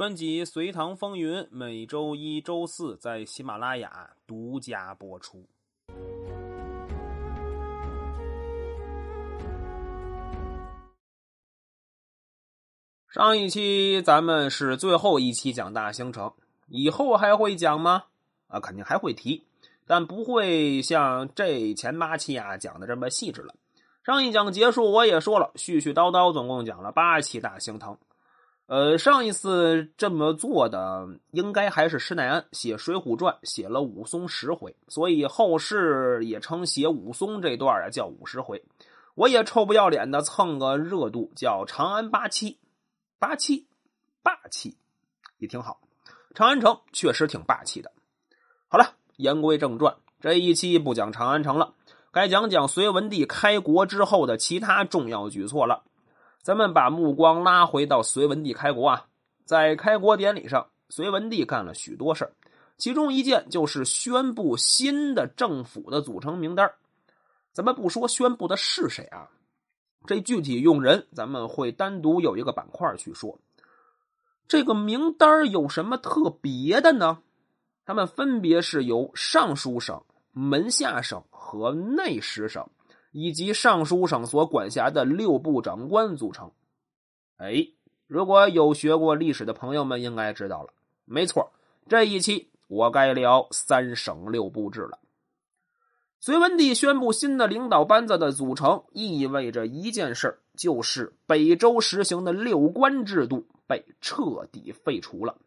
专辑《隋唐风云》每周一、周四在喜马拉雅独家播出。上一期咱们是最后一期讲大兴城，以后还会讲吗？啊，肯定还会提，但不会像这前八期啊讲的这么细致了。上一讲结束，我也说了，絮絮叨叨，总共讲了八期大兴城。呃，上一次这么做的应该还是施耐庵写《水浒传》，写了武松十回，所以后世也称写武松这段啊叫五十回。我也臭不要脸的蹭个热度，叫长安八七。八七，霸气，也挺好。长安城确实挺霸气的。好了，言归正传，这一期不讲长安城了，该讲讲隋文帝开国之后的其他重要举措了。咱们把目光拉回到隋文帝开国啊，在开国典礼上，隋文帝干了许多事其中一件就是宣布新的政府的组成名单咱们不说宣布的是谁啊。这具体用人，咱们会单独有一个板块去说。这个名单有什么特别的呢？他们分别是由尚书省、门下省和内史省，以及尚书省所管辖的六部长官组成。哎，如果有学过历史的朋友们应该知道了，没错，这一期我该聊三省六部制了。隋文帝宣布新的领导班子的组成，意味着一件事就是北周实行的六官制度被彻底废除了。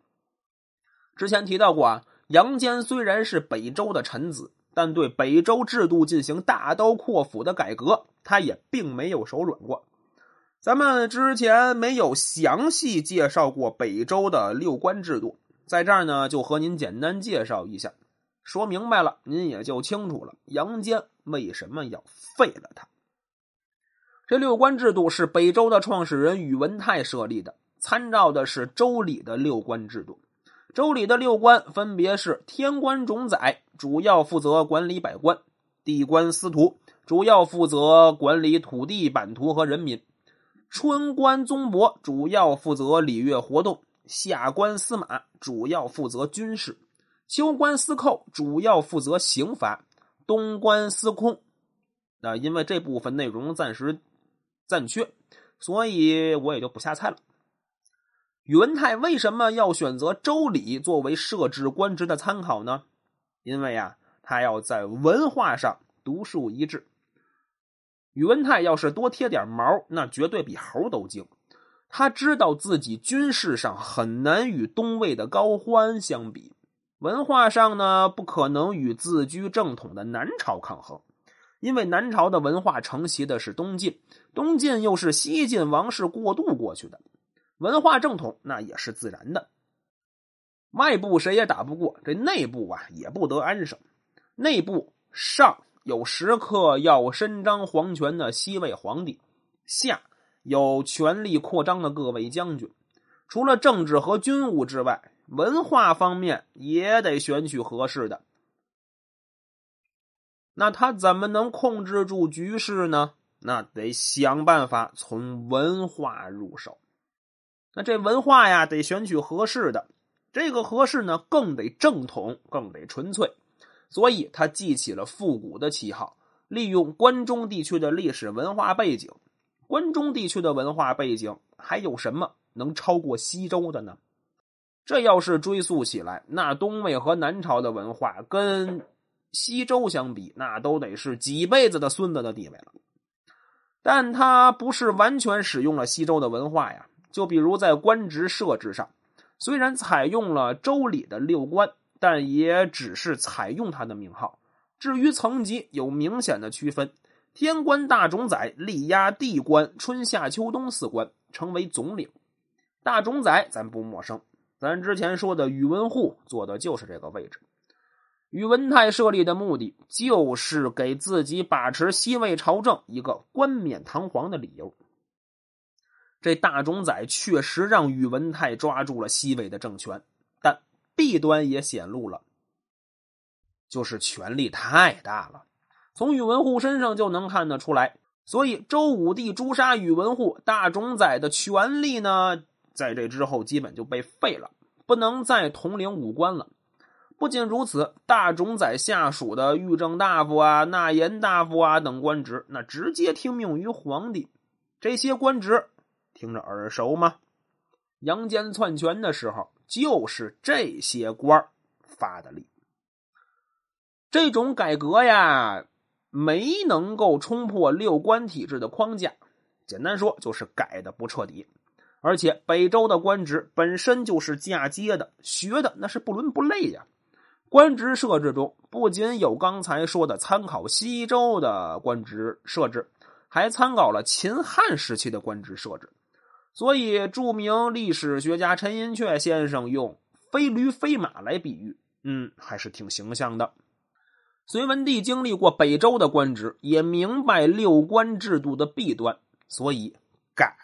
之前提到过啊，杨坚虽然是北周的臣子，但对北周制度进行大刀阔斧的改革，他也并没有手软过。咱们之前没有详细介绍过北周的六官制度，在这儿呢，就和您简单介绍一下。说明白了，您也就清楚了。杨坚为什么要废了他？这六官制度是北周的创始人宇文泰设立的，参照的是周礼的六官制度。周礼的六官分别是：天官冢宰，主要负责管理百官；地官司徒，主要负责管理土地、版图和人民；春官宗伯，主要负责礼乐活动；下官司马，主要负责军事。秋官司寇主要负责刑罚，东官司空，那因为这部分内容暂时暂缺，所以我也就不瞎猜了。宇文泰为什么要选择周礼作为设置官职的参考呢？因为啊，他要在文化上独树一帜。宇文泰要是多贴点毛，那绝对比猴都精。他知道自己军事上很难与东魏的高欢相比。文化上呢，不可能与自居正统的南朝抗衡，因为南朝的文化承袭的是东晋，东晋又是西晋王室过渡过去的，文化正统那也是自然的。外部谁也打不过，这内部啊也不得安生。内部上有时刻要伸张皇权的西魏皇帝，下有权力扩张的各位将军，除了政治和军务之外。文化方面也得选取合适的，那他怎么能控制住局势呢？那得想办法从文化入手。那这文化呀，得选取合适的，这个合适呢，更得正统，更得纯粹。所以他记起了复古的旗号，利用关中地区的历史文化背景。关中地区的文化背景还有什么能超过西周的呢？这要是追溯起来，那东魏和南朝的文化跟西周相比，那都得是几辈子的孙子的地位了。但他不是完全使用了西周的文化呀。就比如在官职设置上，虽然采用了周礼的六官，但也只是采用他的名号。至于层级，有明显的区分：天官大冢宰力压地官春夏秋冬四官，成为总领。大冢宰咱不陌生。咱之前说的宇文护做的就是这个位置。宇文泰设立的目的就是给自己把持西魏朝政一个冠冕堂皇的理由。这大冢宰确实让宇文泰抓住了西魏的政权，但弊端也显露了，就是权力太大了。从宇文护身上就能看得出来。所以周武帝诛杀宇文护，大冢宰的权力呢？在这之后基本就被废了，不能再统领武官了。不仅如此，大冢宰下属的御正大夫啊、纳言大夫啊等官职，那直接听命于皇帝。这些官职听着耳熟吗？杨坚篡权的时候，就是这些官发的力。这种改革呀，没能够冲破六官体制的框架。简单说，就是改的不彻底。而且北周的官职本身就是嫁接的，学的那是不伦不类呀。官职设置中不仅有刚才说的参考西周的官职设置，还参考了秦汉时期的官职设置。所以，著名历史学家陈寅恪先生用“非驴非马”来比喻，嗯，还是挺形象的。隋文帝经历过北周的官职，也明白六官制度的弊端，所以改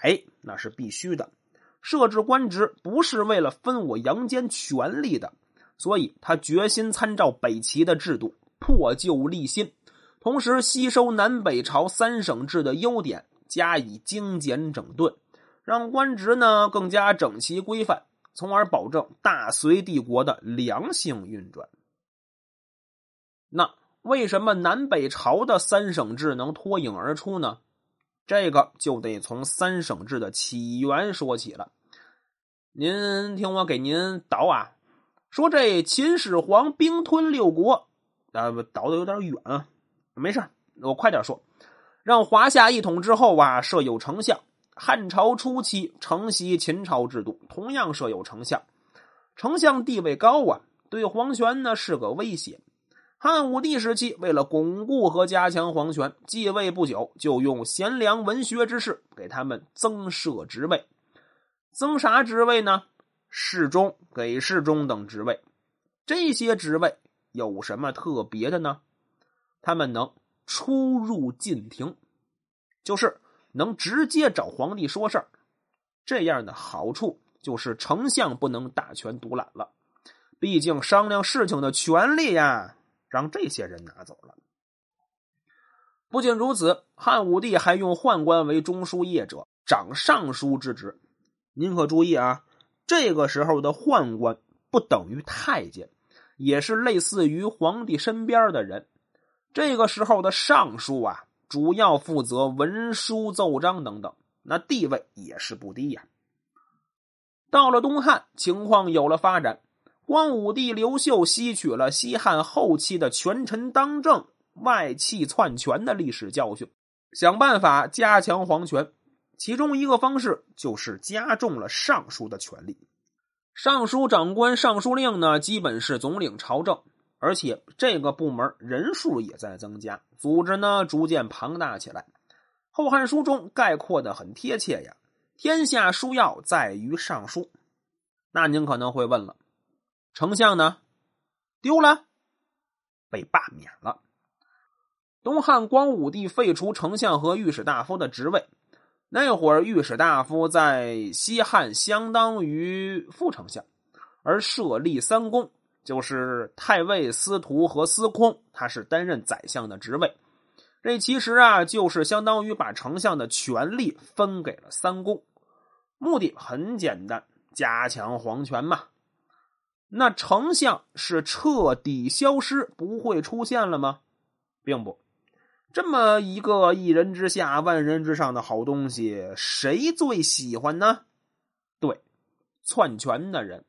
那是必须的。设置官职不是为了分我杨坚权力的。所以他决心参照北齐的制度，破旧立新，同时吸收南北朝三省制的优点，加以精简整顿，让官职呢更加整齐规范，从而保证大隋帝国的良性运转。那为什么南北朝的三省制能脱颖而出呢？这个就得从三省制的起源说起了。您听我给您导啊。说这秦始皇兵吞六国，啊，倒的有点远啊，没事我快点说。让华夏一统之后啊，设有丞相。汉朝初期承袭秦朝制度，同样设有丞相。丞相地位高啊，对皇权呢是个威胁。汉武帝时期，为了巩固和加强皇权，继位不久就用贤良文学之士给他们增设职位。增啥职位呢？侍中、给事中等职位，这些职位有什么特别的呢？他们能出入禁庭，就是能直接找皇帝说事儿。这样的好处就是丞相不能大权独揽了，毕竟商量事情的权利呀，让这些人拿走了。不仅如此，汉武帝还用宦官为中书业者，掌尚书之职。您可注意啊！这个时候的宦官不等于太监，也是类似于皇帝身边的人。这个时候的尚书啊，主要负责文书奏章等等，那地位也是不低呀。到了东汉，情况有了发展。光武帝刘秀吸取了西汉后期的权臣当政、外戚篡权的历史教训，想办法加强皇权。其中一个方式就是加重了尚书的权力。尚书长官尚书令呢，基本是总领朝政，而且这个部门人数也在增加，组织呢逐渐庞大起来。《后汉书》中概括的很贴切呀：“天下书要在于尚书。”那您可能会问了，丞相呢？丢了，被罢免了。东汉光武帝废除丞相和御史大夫的职位。那会儿，御史大夫在西汉相当于副丞相，而设立三公，就是太尉、司徒和司空，他是担任宰相的职位。这其实啊，就是相当于把丞相的权力分给了三公，目的很简单，加强皇权嘛。那丞相是彻底消失，不会出现了吗？并不。这么一个一人之下万人之上的好东西，谁最喜欢呢？对，篡权的人，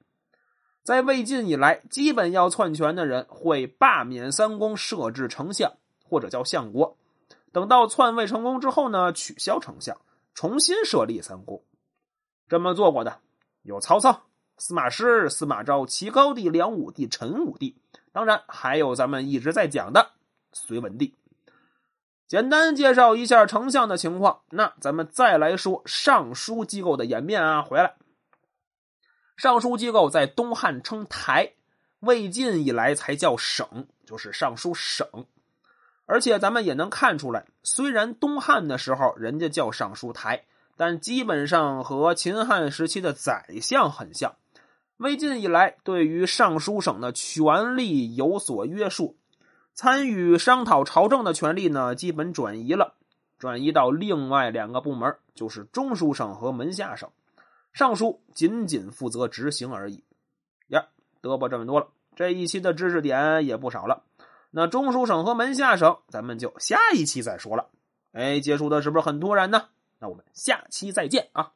在魏晋以来，基本要篡权的人会罢免三公，设置丞相或者叫相国。等到篡位成功之后呢，取消丞相，重新设立三公。这么做过的有曹操、司马师、司马昭、齐高帝、梁武帝、陈武帝，当然还有咱们一直在讲的隋文帝。简单介绍一下丞相的情况，那咱们再来说尚书机构的演变啊。回来，尚书机构在东汉称台，魏晋以来才叫省，就是尚书省。而且咱们也能看出来，虽然东汉的时候人家叫尚书台，但基本上和秦汉时期的宰相很像。魏晋以来，对于尚书省的权力有所约束。参与商讨朝政的权利呢，基本转移了，转移到另外两个部门，就是中书省和门下省。尚书仅仅负责执行而已。呀，得不这么多了，这一期的知识点也不少了。那中书省和门下省，咱们就下一期再说了。哎，结束的是不是很突然呢？那我们下期再见啊！